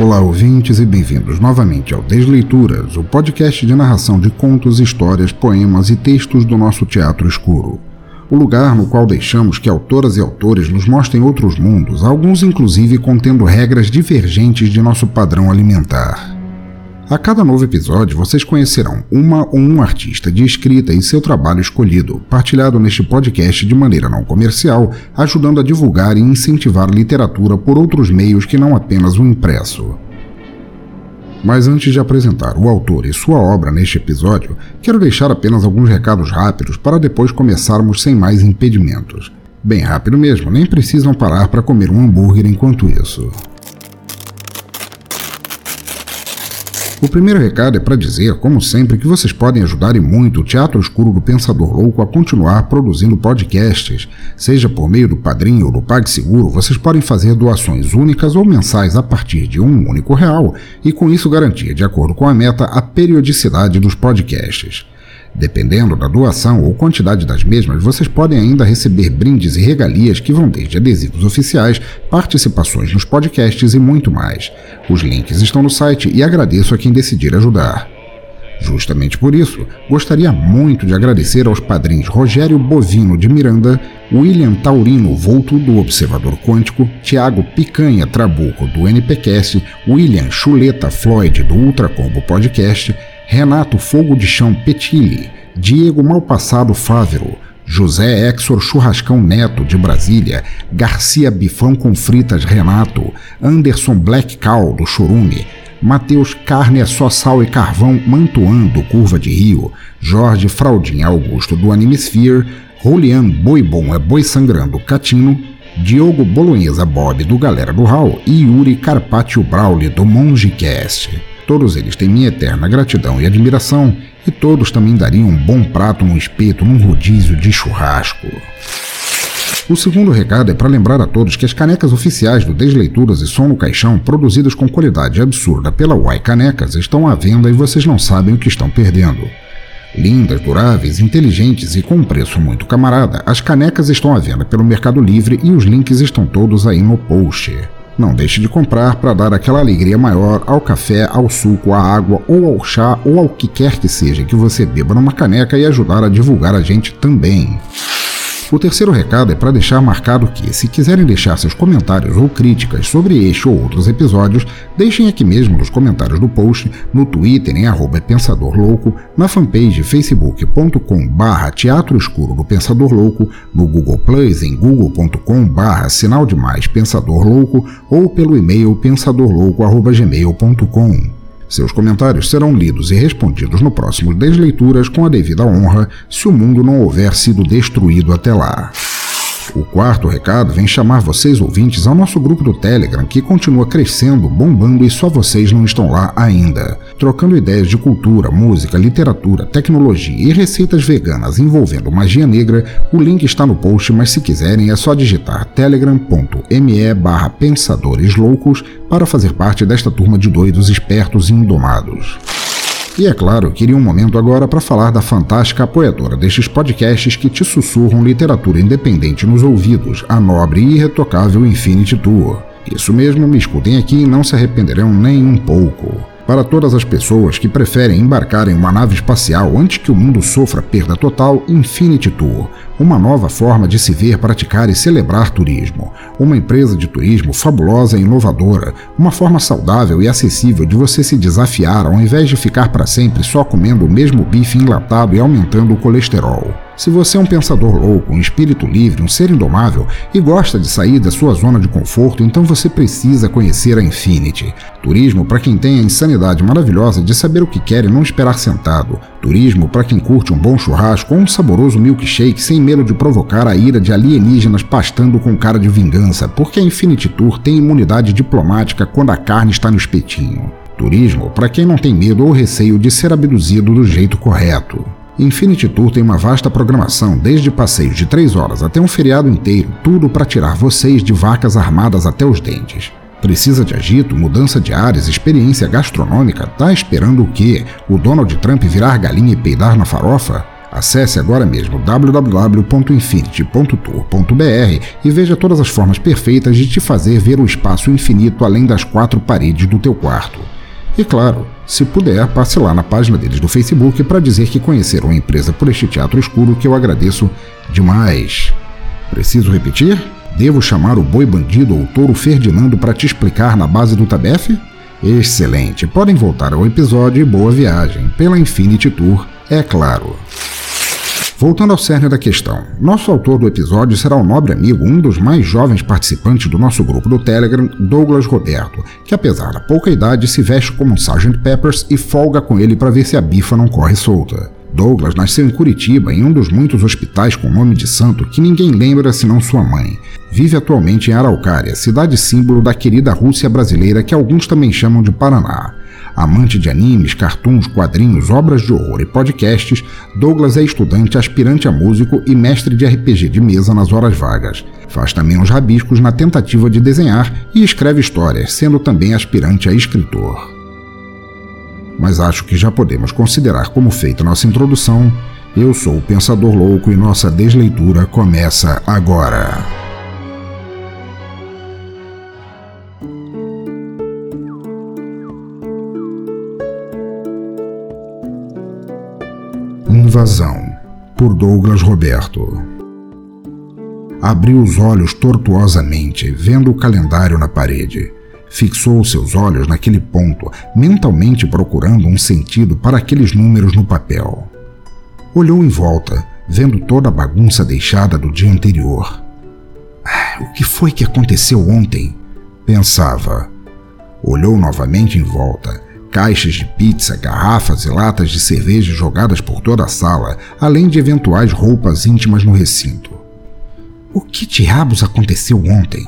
Olá, ouvintes, e bem-vindos novamente ao Desleituras, o podcast de narração de contos, histórias, poemas e textos do nosso teatro escuro. O lugar no qual deixamos que autoras e autores nos mostrem outros mundos, alguns inclusive contendo regras divergentes de nosso padrão alimentar. A cada novo episódio, vocês conhecerão uma ou um artista de escrita e seu trabalho escolhido, partilhado neste podcast de maneira não comercial, ajudando a divulgar e incentivar literatura por outros meios que não apenas o impresso. Mas antes de apresentar o autor e sua obra neste episódio, quero deixar apenas alguns recados rápidos para depois começarmos sem mais impedimentos. Bem rápido mesmo, nem precisam parar para comer um hambúrguer enquanto isso. O primeiro recado é para dizer, como sempre, que vocês podem ajudar e muito o Teatro Escuro do Pensador Louco a continuar produzindo podcasts. Seja por meio do Padrinho ou do PagSeguro, vocês podem fazer doações únicas ou mensais a partir de um único real e com isso garantir, de acordo com a meta, a periodicidade dos podcasts. Dependendo da doação ou quantidade das mesmas, vocês podem ainda receber brindes e regalias que vão desde adesivos oficiais, participações nos podcasts e muito mais. Os links estão no site e agradeço a quem decidir ajudar. Justamente por isso, gostaria muito de agradecer aos padrinhos Rogério Bovino de Miranda, William Taurino Volto do Observador Quântico, Tiago Picanha Trabuco do NPcast, William Chuleta Floyd do Ultracombo Podcast, Renato Fogo de Chão Petilli, Diego Malpassado Fávero, José Exor Churrascão Neto de Brasília, Garcia Bifão com Fritas Renato, Anderson Black Cow do Chorume, Matheus Carne é só sal e carvão Mantuan do Curva de Rio, Jorge Fraldin Augusto do Animesphere, Rolian Boi Bom é Boi Sangrando Catino, Diogo Bolonhesa Bob do Galera do Hall e Yuri Carpaccio Brauli do Mongecast. Todos eles têm minha eterna gratidão e admiração, e todos também dariam um bom prato num espeto num rodízio de churrasco. O segundo recado é para lembrar a todos que as canecas oficiais do Desleituras e Som no Caixão, produzidas com qualidade absurda pela Y Canecas, estão à venda e vocês não sabem o que estão perdendo. Lindas, duráveis, inteligentes e com um preço muito camarada, as canecas estão à venda pelo Mercado Livre e os links estão todos aí no post. Não deixe de comprar para dar aquela alegria maior ao café, ao suco, à água ou ao chá ou ao que quer que seja que você beba numa caneca e ajudar a divulgar a gente também. O terceiro recado é para deixar marcado que, se quiserem deixar seus comentários ou críticas sobre este ou outros episódios, deixem aqui mesmo nos comentários do post, no Twitter em arroba Pensador Louco, na fanpage facebook.com barra Teatro Escuro do Pensador Louco, no Google Plus em google.com barra Sinal de Mais Pensador Louco ou pelo e-mail pensadorlouco.gmail.com. Seus comentários serão lidos e respondidos no próximo Desleituras com a devida honra, se o mundo não houver sido destruído até lá. O quarto recado vem chamar vocês ouvintes ao nosso grupo do Telegram, que continua crescendo, bombando e só vocês não estão lá ainda. Trocando ideias de cultura, música, literatura, tecnologia e receitas veganas envolvendo magia negra, o link está no post, mas se quiserem é só digitar telegram.me barra pensadores loucos para fazer parte desta turma de doidos espertos e indomados. E é claro, queria um momento agora para falar da fantástica apoiadora destes podcasts que te sussurram literatura independente nos ouvidos, a nobre e irretocável Infinity Tour. Isso mesmo, me escutem aqui e não se arrependerão nem um pouco. Para todas as pessoas que preferem embarcar em uma nave espacial antes que o mundo sofra perda total, Infinity Tour, uma nova forma de se ver, praticar e celebrar turismo. Uma empresa de turismo fabulosa e inovadora, uma forma saudável e acessível de você se desafiar ao invés de ficar para sempre só comendo o mesmo bife enlatado e aumentando o colesterol. Se você é um pensador louco, um espírito livre, um ser indomável e gosta de sair da sua zona de conforto, então você precisa conhecer a Infinity. Turismo para quem tem a insanidade maravilhosa de saber o que quer e não esperar sentado. Turismo para quem curte um bom churrasco ou um saboroso milkshake sem medo de provocar a ira de alienígenas pastando com cara de vingança, porque a Infinity Tour tem imunidade diplomática quando a carne está no espetinho. Turismo para quem não tem medo ou receio de ser abduzido do jeito correto. Infinity Tour tem uma vasta programação, desde passeios de 3 horas até um feriado inteiro, tudo para tirar vocês de vacas armadas até os dentes. Precisa de agito, mudança de ares, experiência gastronômica? Tá esperando o quê? O Donald Trump virar galinha e peidar na farofa? Acesse agora mesmo www.infinity.tour.br e veja todas as formas perfeitas de te fazer ver o espaço infinito além das quatro paredes do teu quarto. E claro, se puder, passe lá na página deles do Facebook para dizer que conheceram a empresa por este teatro escuro que eu agradeço demais. Preciso repetir? Devo chamar o boi bandido ou o touro Ferdinando para te explicar na base do Tabef? Excelente, podem voltar ao episódio e boa viagem, pela Infinity Tour, é claro. Voltando ao cerne da questão, nosso autor do episódio será o nobre amigo, um dos mais jovens participantes do nosso grupo do Telegram, Douglas Roberto, que apesar da pouca idade se veste como um Sgt. Peppers e folga com ele para ver se a bifa não corre solta. Douglas nasceu em Curitiba, em um dos muitos hospitais com nome de santo que ninguém lembra senão sua mãe. Vive atualmente em Araucária, cidade símbolo da querida Rússia brasileira que alguns também chamam de Paraná. Amante de animes, cartoons, quadrinhos, obras de horror e podcasts, Douglas é estudante, aspirante a músico e mestre de RPG de mesa nas horas vagas. Faz também uns rabiscos na tentativa de desenhar e escreve histórias, sendo também aspirante a escritor. Mas acho que já podemos considerar como feita nossa introdução. Eu sou o Pensador Louco e nossa desleitura começa agora. Invasão, por Douglas Roberto. Abriu os olhos tortuosamente, vendo o calendário na parede. Fixou seus olhos naquele ponto, mentalmente procurando um sentido para aqueles números no papel. Olhou em volta, vendo toda a bagunça deixada do dia anterior. Ah, o que foi que aconteceu ontem? Pensava. Olhou novamente em volta caixas de pizza, garrafas e latas de cerveja jogadas por toda a sala, além de eventuais roupas íntimas no recinto. O que diabos aconteceu ontem?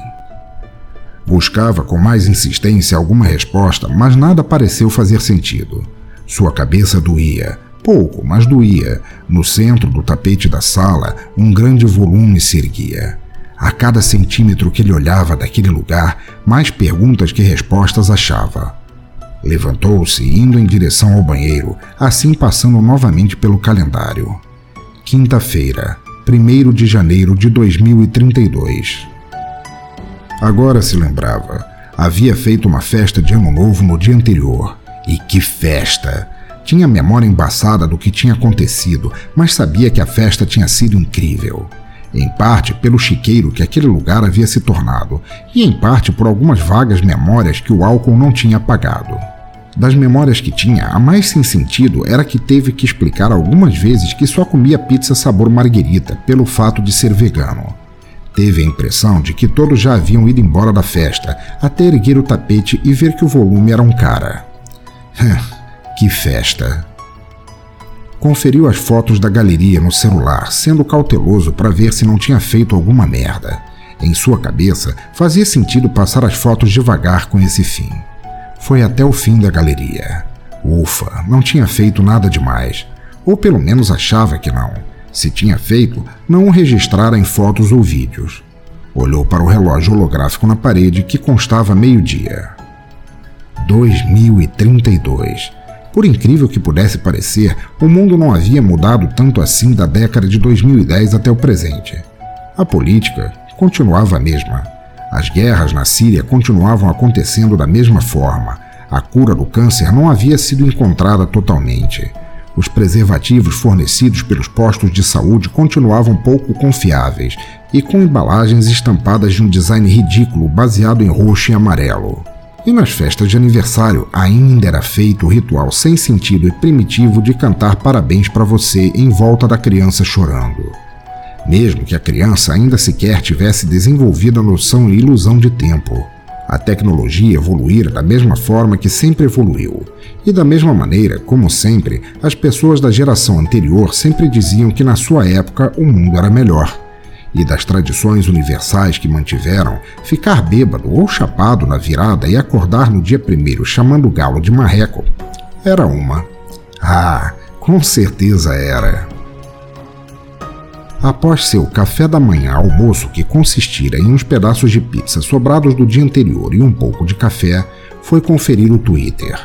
Buscava com mais insistência alguma resposta, mas nada pareceu fazer sentido. Sua cabeça doía, pouco, mas doía. No centro do tapete da sala, um grande volume se erguia. A cada centímetro que ele olhava daquele lugar, mais perguntas que respostas achava. Levantou-se, indo em direção ao banheiro, assim passando novamente pelo calendário. Quinta-feira, 1 de janeiro de 2032. Agora se lembrava. Havia feito uma festa de Ano Novo no dia anterior. E que festa! Tinha memória embaçada do que tinha acontecido, mas sabia que a festa tinha sido incrível. Em parte pelo chiqueiro que aquele lugar havia se tornado, e em parte por algumas vagas memórias que o álcool não tinha apagado. Das memórias que tinha, a mais sem sentido era que teve que explicar algumas vezes que só comia pizza sabor marguerita pelo fato de ser vegano. Teve a impressão de que todos já haviam ido embora da festa, até erguer o tapete e ver que o volume era um cara. que festa! Conferiu as fotos da galeria no celular, sendo cauteloso para ver se não tinha feito alguma merda. Em sua cabeça, fazia sentido passar as fotos devagar com esse fim. Foi até o fim da galeria. Ufa, não tinha feito nada demais. Ou pelo menos achava que não. Se tinha feito, não o registrara em fotos ou vídeos. Olhou para o relógio holográfico na parede que constava meio-dia. 2032. Por incrível que pudesse parecer, o mundo não havia mudado tanto assim da década de 2010 até o presente. A política continuava a mesma. As guerras na Síria continuavam acontecendo da mesma forma. A cura do câncer não havia sido encontrada totalmente. Os preservativos fornecidos pelos postos de saúde continuavam pouco confiáveis e com embalagens estampadas de um design ridículo baseado em roxo e amarelo. E nas festas de aniversário ainda era feito o ritual sem sentido e primitivo de cantar parabéns para você em volta da criança chorando mesmo que a criança ainda sequer tivesse desenvolvido a noção e ilusão de tempo. A tecnologia evoluíra da mesma forma que sempre evoluiu, e da mesma maneira, como sempre, as pessoas da geração anterior sempre diziam que na sua época o mundo era melhor. E das tradições universais que mantiveram, ficar bêbado ou chapado na virada e acordar no dia primeiro chamando o galo de marreco era uma. Ah, Com certeza era. Após seu café da manhã almoço, que consistira em uns pedaços de pizza sobrados do dia anterior e um pouco de café, foi conferir o Twitter.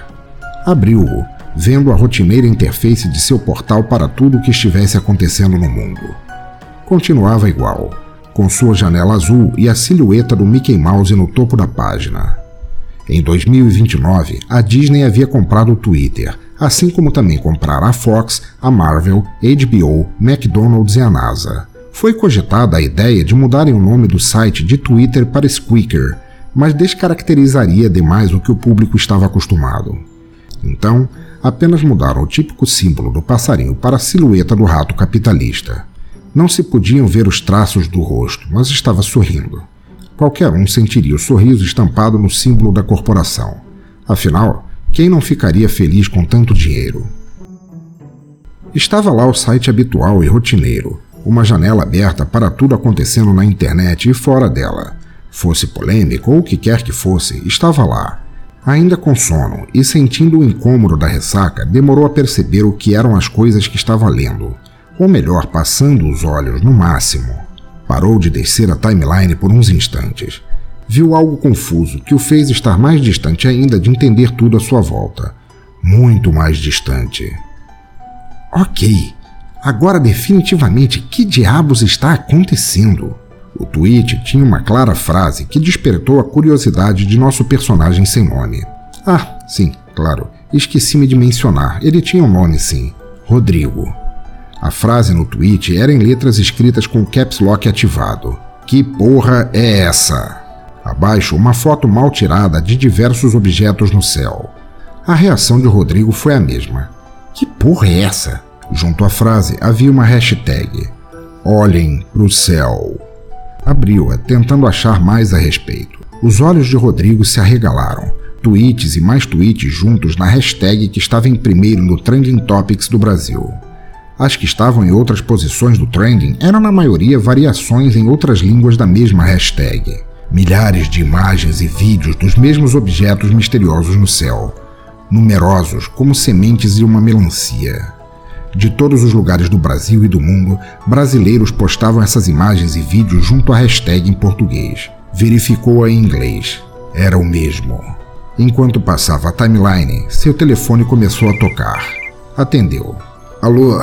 Abriu-o, vendo a rotineira interface de seu portal para tudo o que estivesse acontecendo no mundo. Continuava igual, com sua janela azul e a silhueta do Mickey Mouse no topo da página. Em 2029, a Disney havia comprado o Twitter, assim como também comprara a Fox, a Marvel, HBO, McDonald's e a NASA. Foi cogitada a ideia de mudarem o nome do site de Twitter para Squeaker, mas descaracterizaria demais o que o público estava acostumado. Então, apenas mudaram o típico símbolo do passarinho para a silhueta do rato capitalista. Não se podiam ver os traços do rosto, mas estava sorrindo. Qualquer um sentiria o sorriso estampado no símbolo da corporação. Afinal, quem não ficaria feliz com tanto dinheiro? Estava lá o site habitual e rotineiro, uma janela aberta para tudo acontecendo na internet e fora dela. Fosse polêmico ou o que quer que fosse, estava lá. Ainda com sono e sentindo o incômodo da ressaca, demorou a perceber o que eram as coisas que estava lendo ou melhor, passando os olhos no máximo. Parou de descer a timeline por uns instantes. Viu algo confuso que o fez estar mais distante ainda de entender tudo à sua volta. Muito mais distante. Ok, agora definitivamente que diabos está acontecendo? O tweet tinha uma clara frase que despertou a curiosidade de nosso personagem sem nome. Ah, sim, claro, esqueci-me de mencionar, ele tinha um nome sim: Rodrigo. A frase no tweet era em letras escritas com caps lock ativado. Que porra é essa? Abaixo, uma foto mal tirada de diversos objetos no céu. A reação de Rodrigo foi a mesma. Que porra é essa? Junto à frase havia uma hashtag. Olhem pro céu. Abriu-a, tentando achar mais a respeito. Os olhos de Rodrigo se arregalaram. Tweets e mais tweets juntos na hashtag que estava em primeiro no Trending Topics do Brasil. As que estavam em outras posições do trending eram na maioria variações em outras línguas da mesma hashtag. Milhares de imagens e vídeos dos mesmos objetos misteriosos no céu, numerosos como sementes de uma melancia. De todos os lugares do Brasil e do mundo, brasileiros postavam essas imagens e vídeos junto à hashtag em português. Verificou-a em inglês. Era o mesmo. Enquanto passava a timeline, seu telefone começou a tocar. Atendeu. Alô,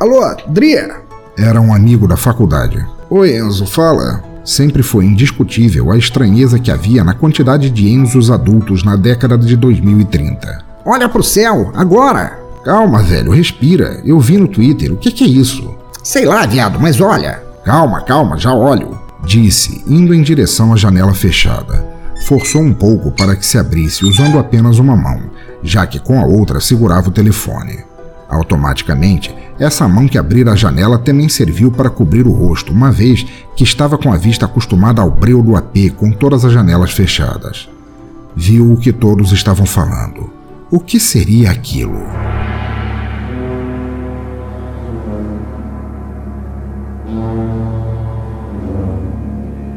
Alô, Dria? Era um amigo da faculdade. Oi, Enzo, fala. Sempre foi indiscutível a estranheza que havia na quantidade de Enzos adultos na década de 2030. Olha pro céu, agora! Calma, velho, respira. Eu vi no Twitter. O que, que é isso? Sei lá, viado, mas olha. Calma, calma, já olho. Disse, indo em direção à janela fechada. Forçou um pouco para que se abrisse usando apenas uma mão, já que com a outra segurava o telefone. Automaticamente, essa mão que abrira a janela também serviu para cobrir o rosto, uma vez que estava com a vista acostumada ao breu do AP com todas as janelas fechadas. Viu o que todos estavam falando. O que seria aquilo?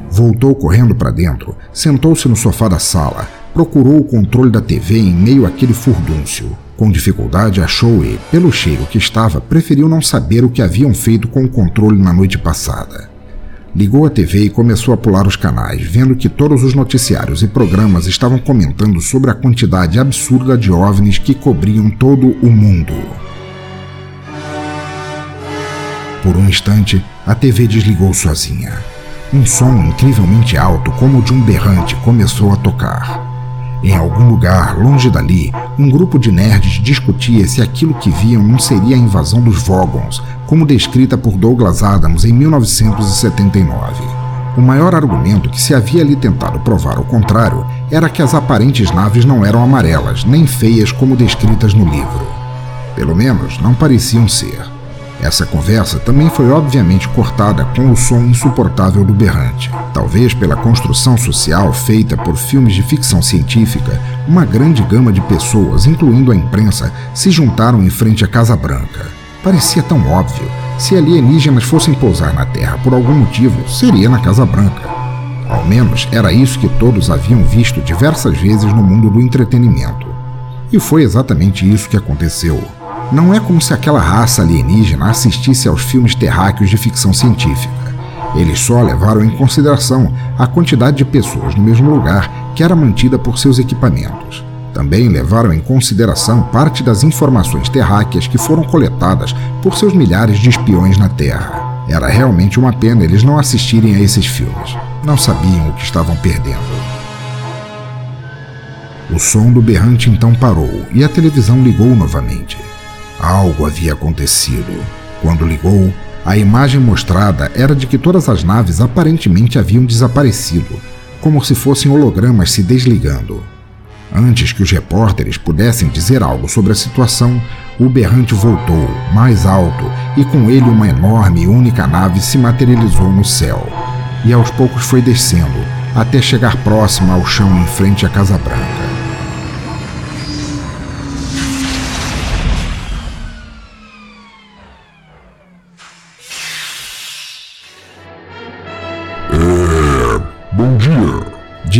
Voltou correndo para dentro, sentou-se no sofá da sala, procurou o controle da TV em meio àquele furdúncio. Com dificuldade achou e, pelo cheiro que estava, preferiu não saber o que haviam feito com o controle na noite passada. Ligou a TV e começou a pular os canais, vendo que todos os noticiários e programas estavam comentando sobre a quantidade absurda de OVNIs que cobriam todo o mundo. Por um instante, a TV desligou sozinha. Um som incrivelmente alto, como o de um berrante, começou a tocar. Em algum lugar, longe dali, um grupo de nerds discutia se aquilo que viam não seria a invasão dos Vogons, como descrita por Douglas Adams em 1979. O maior argumento que se havia ali tentado provar o contrário era que as aparentes naves não eram amarelas, nem feias como descritas no livro. Pelo menos não pareciam ser. Essa conversa também foi obviamente cortada com o som insuportável do berrante. Talvez pela construção social feita por filmes de ficção científica, uma grande gama de pessoas, incluindo a imprensa, se juntaram em frente à Casa Branca. Parecia tão óbvio. Se alienígenas fossem pousar na Terra por algum motivo, seria na Casa Branca. Ao menos era isso que todos haviam visto diversas vezes no mundo do entretenimento. E foi exatamente isso que aconteceu. Não é como se aquela raça alienígena assistisse aos filmes terráqueos de ficção científica. Eles só levaram em consideração a quantidade de pessoas no mesmo lugar que era mantida por seus equipamentos. Também levaram em consideração parte das informações terráqueas que foram coletadas por seus milhares de espiões na Terra. Era realmente uma pena eles não assistirem a esses filmes. Não sabiam o que estavam perdendo. O som do berrante então parou e a televisão ligou novamente. Algo havia acontecido. Quando ligou, a imagem mostrada era de que todas as naves aparentemente haviam desaparecido, como se fossem hologramas se desligando. Antes que os repórteres pudessem dizer algo sobre a situação, o berrante voltou, mais alto, e com ele uma enorme e única nave se materializou no céu. E aos poucos foi descendo, até chegar próxima ao chão em frente à Casa Branca.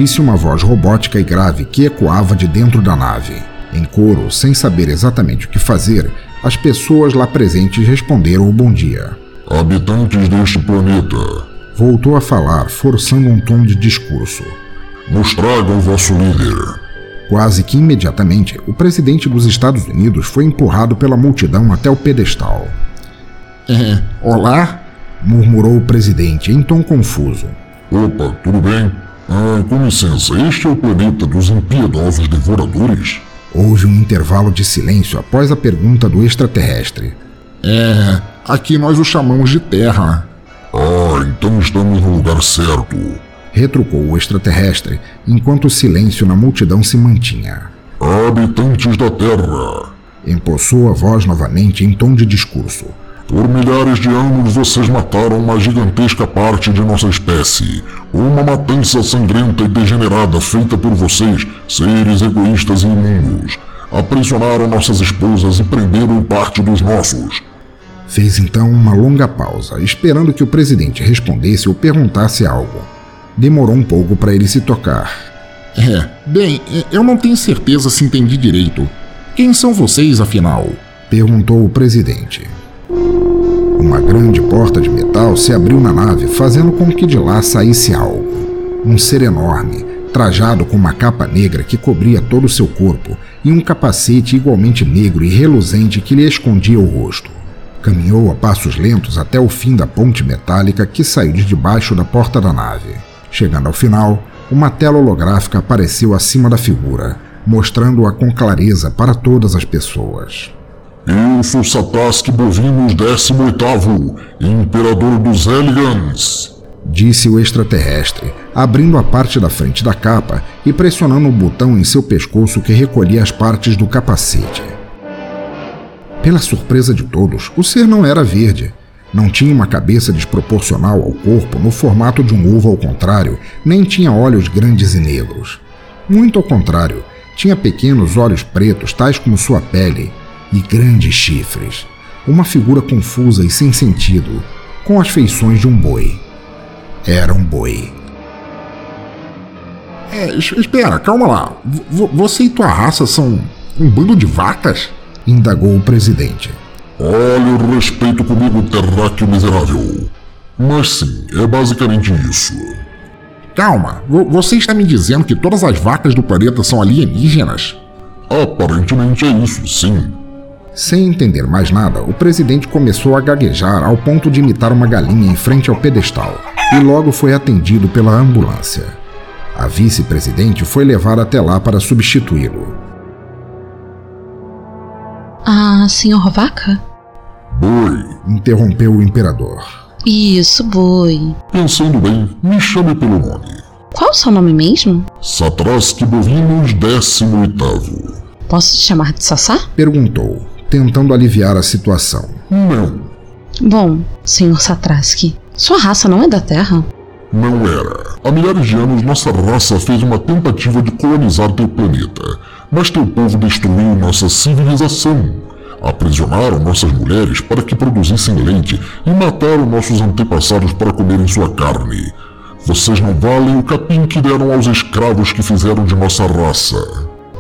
Disse uma voz robótica e grave que ecoava de dentro da nave. Em coro, sem saber exatamente o que fazer, as pessoas lá presentes responderam o bom dia. Habitantes deste planeta, Voltou a falar, forçando um tom de discurso. nos tragam vosso líder. Quase que imediatamente, o presidente dos Estados Unidos foi empurrado pela multidão até o pedestal. É, olá? Murmurou o presidente em tom confuso. Opa, tudo bem? Ah, com licença, este é o planeta dos impiedosos devoradores? Houve um intervalo de silêncio após a pergunta do extraterrestre. É, aqui nós o chamamos de Terra. Ah, então estamos no lugar certo. Retrucou o extraterrestre, enquanto o silêncio na multidão se mantinha. Habitantes da Terra, Empossou a voz novamente em tom de discurso. Por milhares de anos vocês mataram uma gigantesca parte de nossa espécie. Uma matança sangrenta e degenerada feita por vocês, seres egoístas e imundos. Aprisionaram nossas esposas e prenderam parte dos nossos. Fez então uma longa pausa, esperando que o presidente respondesse ou perguntasse algo. Demorou um pouco para ele se tocar. É, bem, eu não tenho certeza se entendi direito. Quem são vocês, afinal? Perguntou o presidente. Uma grande porta de metal se abriu na nave, fazendo com que de lá saísse algo. Um ser enorme, trajado com uma capa negra que cobria todo o seu corpo e um capacete igualmente negro e reluzente que lhe escondia o rosto. Caminhou a passos lentos até o fim da ponte metálica que saiu de debaixo da porta da nave. Chegando ao final, uma tela holográfica apareceu acima da figura, mostrando-a com clareza para todas as pessoas. Eu sou Sataski Bovinos 18º, Imperador dos Elegans. disse o extraterrestre, abrindo a parte da frente da capa e pressionando o botão em seu pescoço que recolhia as partes do capacete. Pela surpresa de todos, o ser não era verde. Não tinha uma cabeça desproporcional ao corpo no formato de um ovo ao contrário, nem tinha olhos grandes e negros. Muito ao contrário, tinha pequenos olhos pretos, tais como sua pele, e grandes chifres. Uma figura confusa e sem sentido, com as feições de um boi. Era um boi. É, es- espera, calma lá. V- você e tua raça são um bando de vacas? Indagou o presidente. Olha o respeito comigo, terráqueo miserável. Mas sim, é basicamente isso. Calma, vo- você está me dizendo que todas as vacas do planeta são alienígenas? Aparentemente é isso, sim. Sem entender mais nada, o presidente começou a gaguejar ao ponto de imitar uma galinha em frente ao pedestal e logo foi atendido pela ambulância. A vice-presidente foi levada até lá para substituí-lo. Ah, senhor Vaca? Boi, Interrompeu o imperador. Isso, boi. pensando bem, me chame pelo nome. Qual o seu nome mesmo? Satraski Bovinos 18º. Posso te chamar de Sassá? Perguntou, tentando aliviar a situação. Não, Bom, senhor Satraski, sua raça não é da Terra? não era. Há milhares de anos, nossa raça fez uma tentativa de colonizar teu planeta, mas teu povo destruiu nossa civilização. Aprisionaram nossas mulheres para que produzissem leite e mataram nossos antepassados para comerem sua carne. Vocês não valem o capim que deram aos escravos que fizeram de nossa raça.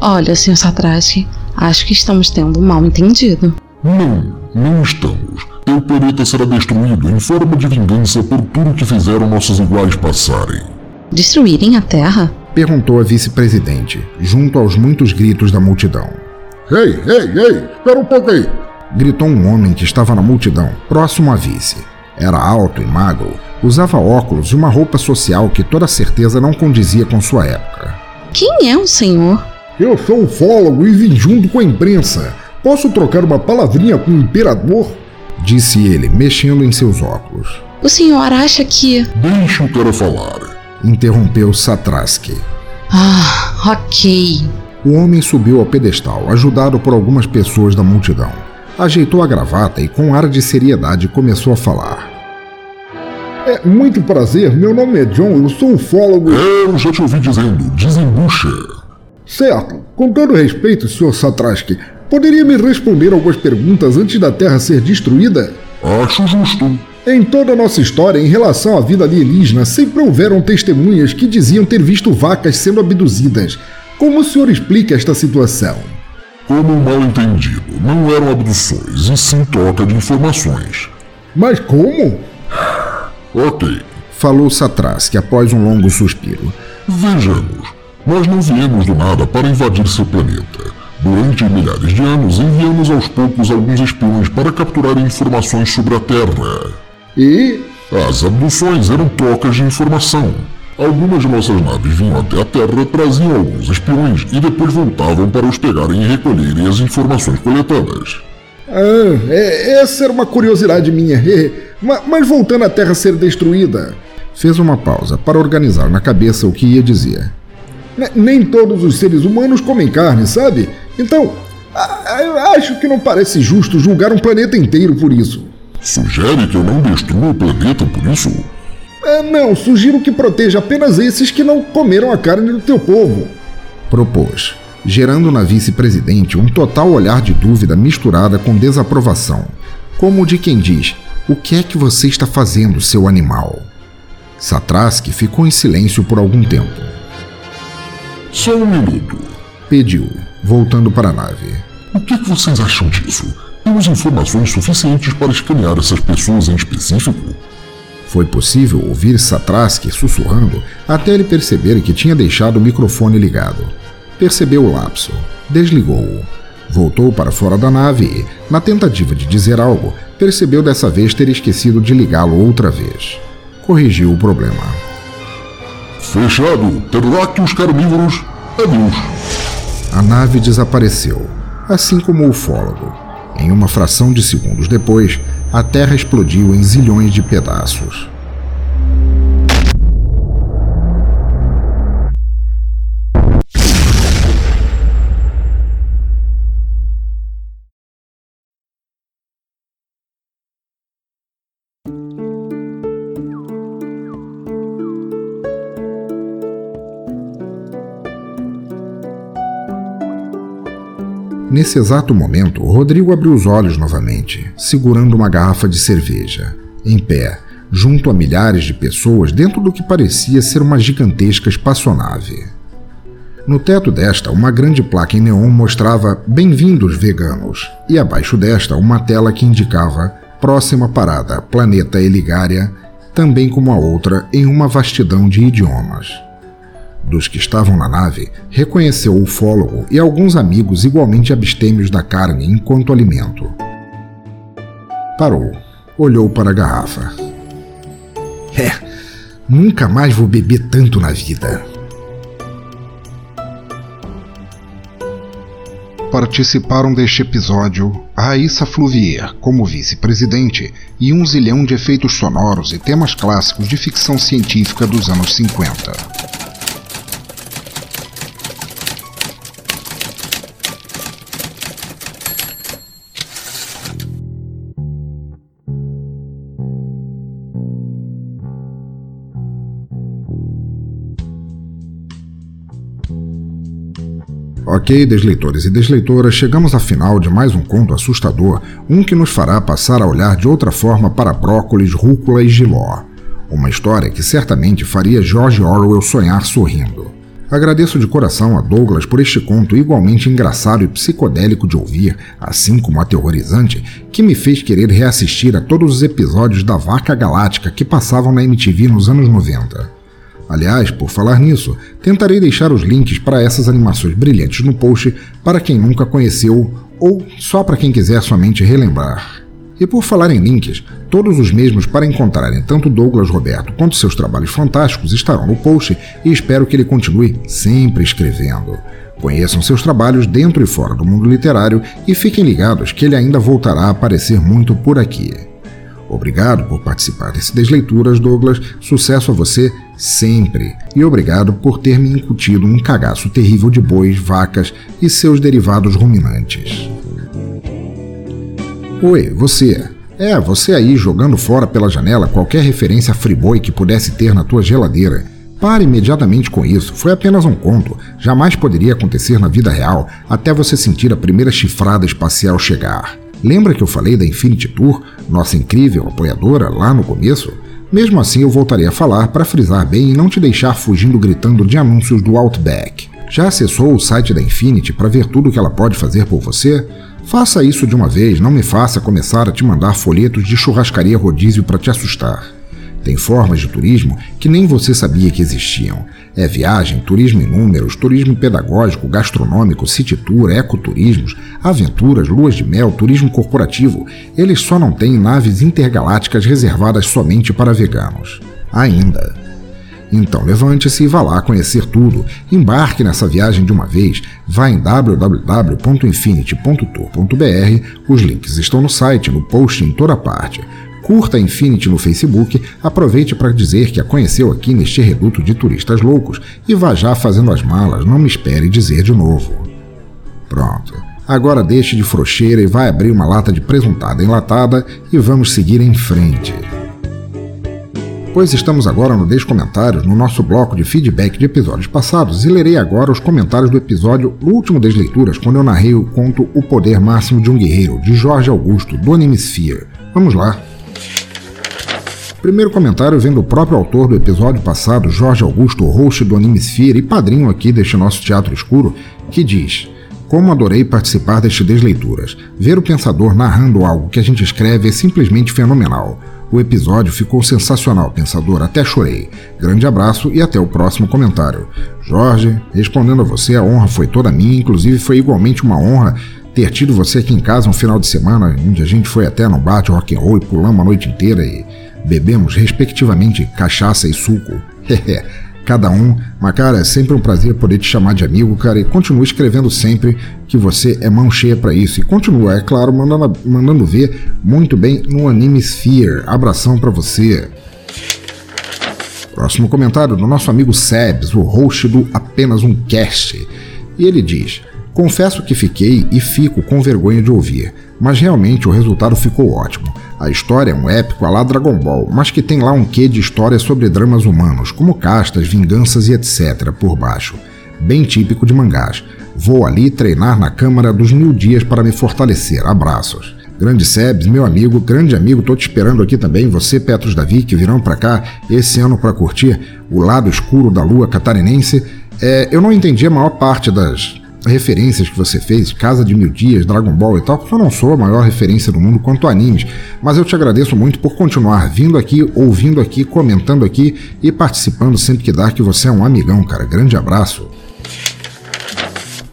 Olha, senhor Satraski, acho que estamos tendo um mal entendido. Não, não estamos. Teu planeta será destruído em forma de vingança por tudo que fizeram nossos iguais passarem. Destruírem a Terra? Perguntou a vice-presidente, junto aos muitos gritos da multidão. Ei, ei, ei, espera um pouco aí. Gritou um homem que estava na multidão, próximo à vice. Era alto e magro, usava óculos e uma roupa social que toda certeza não condizia com sua época. Quem é o senhor? Eu sou ufólogo e vim junto com a imprensa. Posso trocar uma palavrinha com o imperador? Disse ele, mexendo em seus óculos. O senhor acha que. Deixa o cara falar. Interrompeu Satraski. Ah, ok. O homem subiu ao pedestal, ajudado por algumas pessoas da multidão. Ajeitou a gravata e, com ar de seriedade, começou a falar. É muito prazer, meu nome é John, eu sou ufólogo. Eu já te ouvi dizendo, desembucha. Certo, com todo respeito, Sr. Satraski, poderia me responder algumas perguntas antes da Terra ser destruída? Acho justo. Em toda a nossa história, em relação à vida alienígena, sempre houveram testemunhas que diziam ter visto vacas sendo abduzidas. Como o senhor explica esta situação? Como um mal entendido, não eram abduções, e sim troca de informações. Mas como? Ok, Falou Satraski após um longo suspiro. vejamos. Nós não viemos do nada para invadir seu planeta. Durante milhares de anos, enviamos aos poucos alguns espiões para capturarem informações sobre a Terra. E As abduções eram trocas de informação. Algumas de nossas naves vinham até a Terra, traziam alguns espiões e depois voltavam para os pegarem e recolherem as informações coletadas. Ah, é- essa era uma curiosidade minha. Ma- Mas voltando à Terra ser destruída, Fez uma pausa para organizar na cabeça o que ia dizer. Ne- nem todos os seres humanos comem carne, sabe? Então, acho que não parece justo julgar um planeta inteiro por isso. Sugere que eu não destrua o planeta por isso? É, não, sugiro que proteja apenas esses que não comeram a carne do teu povo. Propôs, gerando na vice-presidente um total olhar de dúvida misturada com desaprovação, como o de quem diz: O que é que você está fazendo, seu animal? Satraski ficou em silêncio por algum tempo. Só um minuto. Pediu, voltando para a nave. O que, que vocês acham disso? Temos informações suficientes para escanear essas pessoas em específico? Foi possível ouvir Satraski sussurrando até ele perceber que tinha deixado o microfone ligado. Percebeu o lapso, desligou-o, voltou para fora da nave e, na tentativa de dizer algo, percebeu dessa vez ter esquecido de ligá-lo outra vez. Corrigiu o problema. Fechado. Pterodáctilos carnívoros. Adeus. A nave desapareceu, assim como o ufólogo. Em uma fração de segundos depois, a Terra explodiu em zilhões de pedaços. Nesse exato momento, Rodrigo abriu os olhos novamente, segurando uma garrafa de cerveja, em pé, junto a milhares de pessoas dentro do que parecia ser uma gigantesca espaçonave. No teto desta, uma grande placa em neon mostrava Bem-vindos, veganos, e abaixo desta, uma tela que indicava Próxima parada, Planeta Eligária, também como a outra, em uma vastidão de idiomas. Dos que estavam na nave, reconheceu o ufólogo e alguns amigos igualmente abstêmios da carne enquanto alimento. Parou, olhou para a garrafa. É, nunca mais vou beber tanto na vida. Participaram deste episódio Raíssa Fluvier como vice-presidente e um zilhão de efeitos sonoros e temas clássicos de ficção científica dos anos 50. Ok, desleitores e desleitoras, chegamos ao final de mais um conto assustador, um que nos fará passar a olhar de outra forma para brócolis, rúcula e giló. Uma história que certamente faria George Orwell sonhar sorrindo. Agradeço de coração a Douglas por este conto igualmente engraçado e psicodélico de ouvir, assim como aterrorizante, que me fez querer reassistir a todos os episódios da Vaca Galáctica que passavam na MTV nos anos 90. Aliás, por falar nisso, tentarei deixar os links para essas animações brilhantes no post para quem nunca conheceu ou só para quem quiser somente relembrar. E por falar em links, todos os mesmos para encontrarem tanto Douglas Roberto quanto seus trabalhos fantásticos estarão no post e espero que ele continue sempre escrevendo. Conheçam seus trabalhos dentro e fora do mundo literário e fiquem ligados que ele ainda voltará a aparecer muito por aqui. Obrigado por participar desse Desleituras, Douglas. Sucesso a você sempre. E obrigado por ter me incutido um cagaço terrível de bois, vacas e seus derivados ruminantes. Oi, você. É, você aí jogando fora pela janela qualquer referência a Friboi que pudesse ter na tua geladeira. Pare imediatamente com isso, foi apenas um conto. Jamais poderia acontecer na vida real até você sentir a primeira chifrada espacial chegar. Lembra que eu falei da Infinity Tour, nossa incrível apoiadora, lá no começo? Mesmo assim, eu voltarei a falar para frisar bem e não te deixar fugindo gritando de anúncios do Outback. Já acessou o site da Infinity para ver tudo o que ela pode fazer por você? Faça isso de uma vez, não me faça começar a te mandar folhetos de churrascaria rodízio para te assustar. Tem formas de turismo que nem você sabia que existiam. É viagem, turismo em números, turismo pedagógico, gastronômico, city tour, ecoturismos, aventuras, luas de mel, turismo corporativo. Eles só não têm naves intergalácticas reservadas somente para veganos. Ainda. Então levante-se e vá lá conhecer tudo. Embarque nessa viagem de uma vez. Vá em www.infinity.tour.br. Os links estão no site, no post em toda parte. Curta a Infinity no Facebook, aproveite para dizer que a conheceu aqui neste reduto de turistas loucos e vá já fazendo as malas, não me espere dizer de novo. Pronto. Agora deixe de frouxeira e vai abrir uma lata de presuntada enlatada e vamos seguir em frente pois estamos agora no Descomentários, no nosso bloco de feedback de episódios passados, e lerei agora os comentários do episódio Último das Leituras, quando eu narrei o conto O Poder Máximo de um Guerreiro, de Jorge Augusto, do Animesphere. Vamos lá. Primeiro comentário vem do próprio autor do episódio passado, Jorge Augusto, host do Animesphere e padrinho aqui deste nosso teatro escuro, que diz: Como adorei participar destas desleituras. Ver o pensador narrando algo que a gente escreve é simplesmente fenomenal. O episódio ficou sensacional, pensador, até chorei. Grande abraço e até o próximo comentário. Jorge, respondendo a você, a honra foi toda minha, inclusive foi igualmente uma honra ter tido você aqui em casa um final de semana onde a gente foi até no bate rock and roll e pulamos a noite inteira e bebemos respectivamente cachaça e suco. cada um. Mas, cara, é sempre um prazer poder te chamar de amigo, cara, e continue escrevendo sempre que você é mão cheia para isso. E continua, é claro, mandando, mandando ver muito bem no Anime Sphere. Abração para você. Próximo comentário do nosso amigo Sebs, o host do Apenas um Cast. E ele diz: Confesso que fiquei e fico com vergonha de ouvir, mas realmente o resultado ficou ótimo. A história é um épico a lá Dragon Ball, mas que tem lá um quê de história sobre dramas humanos, como castas, vinganças e etc. por baixo. Bem típico de mangás. Vou ali treinar na Câmara dos Mil Dias para me fortalecer. Abraços. Grande Sebs, meu amigo, grande amigo, tô te esperando aqui também. Você, Petros Davi, que virão para cá esse ano para curtir o lado escuro da lua catarinense. É, eu não entendi a maior parte das referências que você fez, Casa de Mil Dias, Dragon Ball e tal, porque eu não sou a maior referência do mundo quanto a animes, mas eu te agradeço muito por continuar vindo aqui, ouvindo aqui, comentando aqui e participando sempre que dá, que você é um amigão, cara. Grande abraço.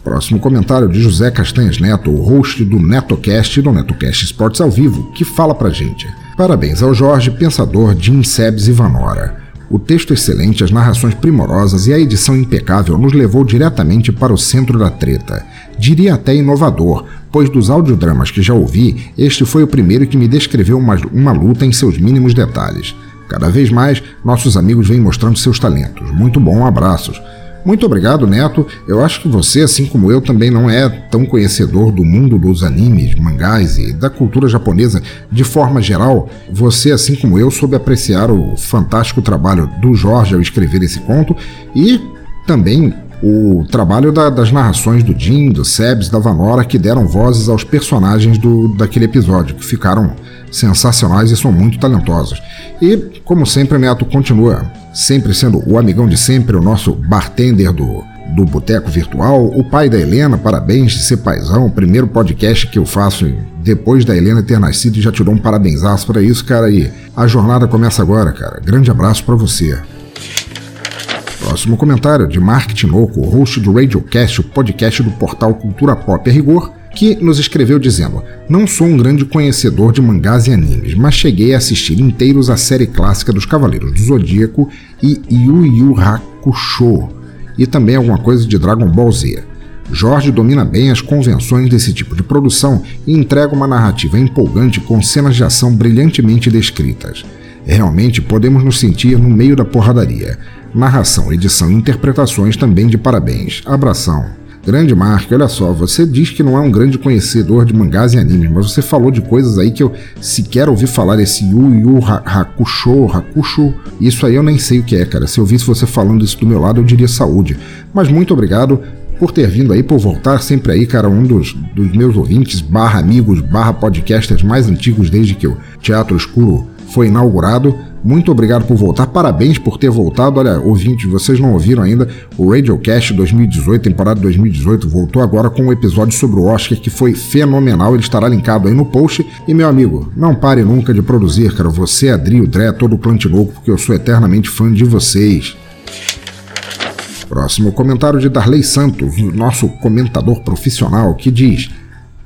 Próximo comentário de José Castanhas Neto, o host do NetoCast e do NetoCast Esportes ao Vivo, que fala pra gente. Parabéns ao Jorge, pensador, Jim Sebs e Vanora. O texto excelente, as narrações primorosas e a edição impecável nos levou diretamente para o centro da treta. Diria até inovador, pois dos audiodramas que já ouvi, este foi o primeiro que me descreveu uma, uma luta em seus mínimos detalhes. Cada vez mais, nossos amigos vêm mostrando seus talentos. Muito bom, abraços. Muito obrigado, Neto. Eu acho que você, assim como eu, também não é tão conhecedor do mundo dos animes, mangás e da cultura japonesa de forma geral. Você, assim como eu, soube apreciar o fantástico trabalho do Jorge ao escrever esse conto e também o trabalho da, das narrações do Jim, do Sebs, da Vanora, que deram vozes aos personagens do, daquele episódio, que ficaram sensacionais e são muito talentosos. E, como sempre, Neto continua sempre sendo o amigão de sempre, o nosso bartender do, do Boteco Virtual, o pai da Helena, parabéns de ser paizão, primeiro podcast que eu faço depois da Helena ter nascido e já te dou um parabenzaço para isso, cara, e a jornada começa agora, cara. Grande abraço para você. Próximo comentário de Mark Tinoco, host do Radiocast, o podcast do portal Cultura Pop a Rigor, que nos escreveu dizendo: Não sou um grande conhecedor de mangás e animes, mas cheguei a assistir inteiros a série clássica dos Cavaleiros do Zodíaco e Yu Yu Hakusho, e também alguma coisa de Dragon Ball Z. Jorge domina bem as convenções desse tipo de produção e entrega uma narrativa empolgante com cenas de ação brilhantemente descritas. Realmente podemos nos sentir no meio da porradaria. Narração, edição e interpretações também de parabéns. Abração. Grande Mark, olha só, você diz que não é um grande conhecedor de mangás e animes, mas você falou de coisas aí que eu sequer ouvi falar, esse Yu Yu Hakusho, Hakusho, isso aí eu nem sei o que é, cara. Se eu visse você falando isso do meu lado, eu diria saúde. Mas muito obrigado por ter vindo aí, por voltar sempre aí, cara, um dos, dos meus ouvintes, barra amigos, barra podcasters mais antigos desde que o Teatro Escuro foi inaugurado. Muito obrigado por voltar, parabéns por ter voltado. Olha, ouvintes, vocês não ouviram ainda, o Radiocast 2018, temporada 2018, voltou agora com um episódio sobre o Oscar que foi fenomenal. Ele estará linkado aí no post. E meu amigo, não pare nunca de produzir, cara. Você, Adri, o Dré, todo o Plantinoco, porque eu sou eternamente fã de vocês. Próximo comentário de Darley Santos, nosso comentador profissional, que diz.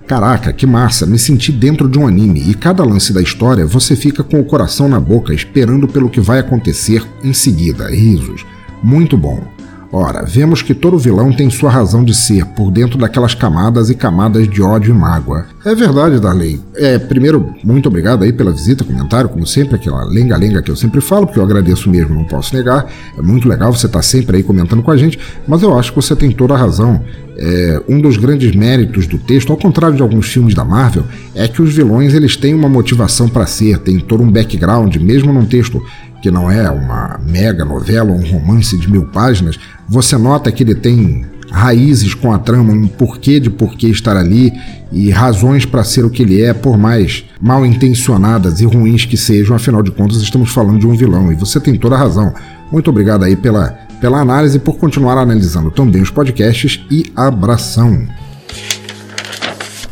Caraca, que massa, me senti dentro de um anime e cada lance da história você fica com o coração na boca esperando pelo que vai acontecer em seguida. Risos. Muito bom. Ora, vemos que todo vilão tem sua razão de ser por dentro daquelas camadas e camadas de ódio e mágoa. É verdade, Darley. É, primeiro, muito obrigado aí pela visita, comentário, como sempre, aquela lenga-lenga que eu sempre falo, porque eu agradeço mesmo, não posso negar. É muito legal você estar tá sempre aí comentando com a gente, mas eu acho que você tem toda a razão. É, um dos grandes méritos do texto, ao contrário de alguns filmes da Marvel, é que os vilões eles têm uma motivação para ser, tem todo um background, mesmo num texto que não é uma mega novela ou um romance de mil páginas, você nota que ele tem raízes com a trama, um porquê de porquê estar ali e razões para ser o que ele é, por mais mal intencionadas e ruins que sejam, afinal de contas estamos falando de um vilão e você tem toda a razão. Muito obrigado aí pela, pela análise e por continuar analisando também os podcasts e abração.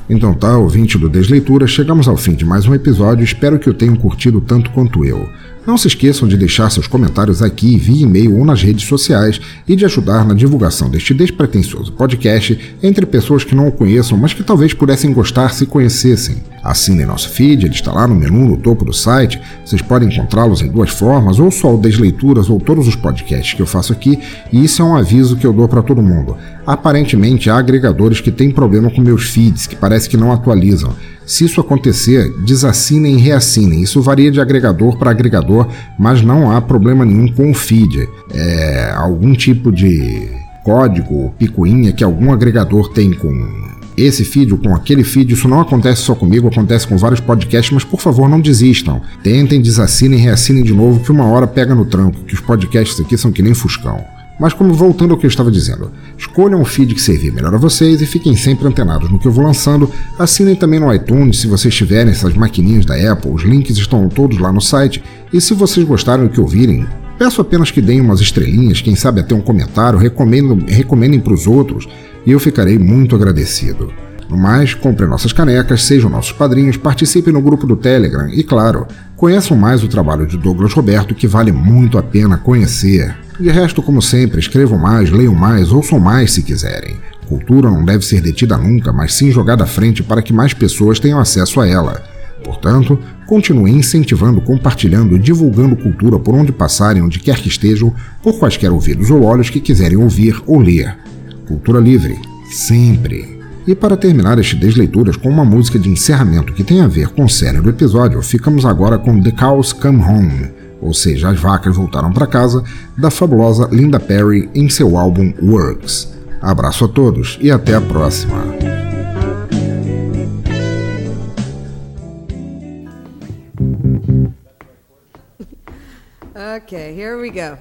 Então tá, ouvinte do Desleitura, chegamos ao fim de mais um episódio, espero que o tenham curtido tanto quanto eu. Não se esqueçam de deixar seus comentários aqui via e-mail ou nas redes sociais e de ajudar na divulgação deste despretensioso podcast entre pessoas que não o conheçam, mas que talvez pudessem gostar se conhecessem. Assinem nosso feed, ele está lá no menu no topo do site. Vocês podem encontrá-los em duas formas, ou só o Desleituras ou todos os podcasts que eu faço aqui, e isso é um aviso que eu dou para todo mundo. Aparentemente há agregadores que têm problema com meus feeds, que parece que não atualizam. Se isso acontecer, desassinem e reassinem. Isso varia de agregador para agregador, mas não há problema nenhum com o feed. É algum tipo de código, picuinha que algum agregador tem com esse feed ou com aquele feed, isso não acontece só comigo, acontece com vários podcasts, mas por favor não desistam. Tentem, desassinem reassinem de novo, que uma hora pega no tranco, que os podcasts aqui são que nem Fuscão. Mas como voltando ao que eu estava dizendo, escolham o feed que servir melhor a vocês e fiquem sempre antenados no que eu vou lançando. Assinem também no iTunes se vocês tiverem essas maquininhas da Apple, os links estão todos lá no site. E se vocês gostarem do que ouvirem, peço apenas que deem umas estrelinhas, quem sabe até um comentário, recomendem, recomendem para os outros e eu ficarei muito agradecido. No mais, comprem nossas canecas, sejam nossos padrinhos, participem no grupo do Telegram e, claro, conheçam mais o trabalho de Douglas Roberto que vale muito a pena conhecer. De resto, como sempre, escrevam mais, leiam mais, ouçam mais se quiserem. Cultura não deve ser detida nunca, mas sim jogada à frente para que mais pessoas tenham acesso a ela. Portanto, continuem incentivando, compartilhando e divulgando cultura por onde passarem, onde quer que estejam, por quaisquer ouvidos ou olhos que quiserem ouvir ou ler. Cultura livre, sempre. E para terminar este Desleituras com uma música de encerramento que tem a ver com o série do episódio, ficamos agora com The Cows Come Home, ou seja, As Vacas Voltaram para Casa, da fabulosa Linda Perry em seu álbum Works. Abraço a todos e até a próxima. Okay, here we go.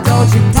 don't you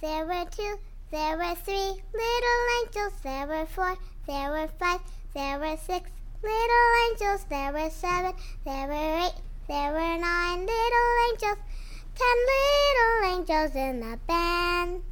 There were two, there were three little angels. There were four, there were five, there were six little angels. There were seven, there were eight, there were nine little angels. Ten little angels in the band.